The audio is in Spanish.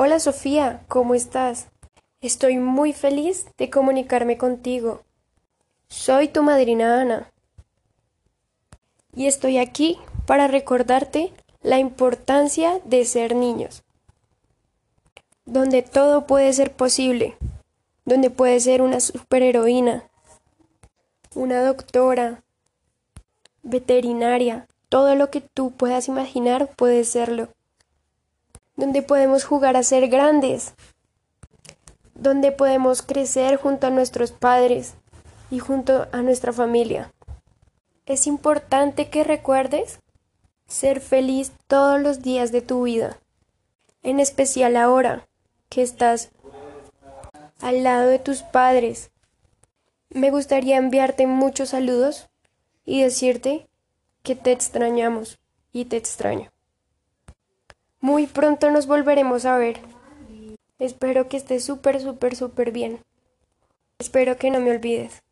Hola Sofía, ¿cómo estás? Estoy muy feliz de comunicarme contigo. Soy tu madrina Ana. Y estoy aquí para recordarte la importancia de ser niños. Donde todo puede ser posible. Donde puedes ser una superheroína. Una doctora. Veterinaria. Todo lo que tú puedas imaginar puede serlo donde podemos jugar a ser grandes, donde podemos crecer junto a nuestros padres y junto a nuestra familia. Es importante que recuerdes ser feliz todos los días de tu vida, en especial ahora que estás al lado de tus padres. Me gustaría enviarte muchos saludos y decirte que te extrañamos y te extraño. Muy pronto nos volveremos a ver. Espero que estés súper, súper, súper bien. Espero que no me olvides.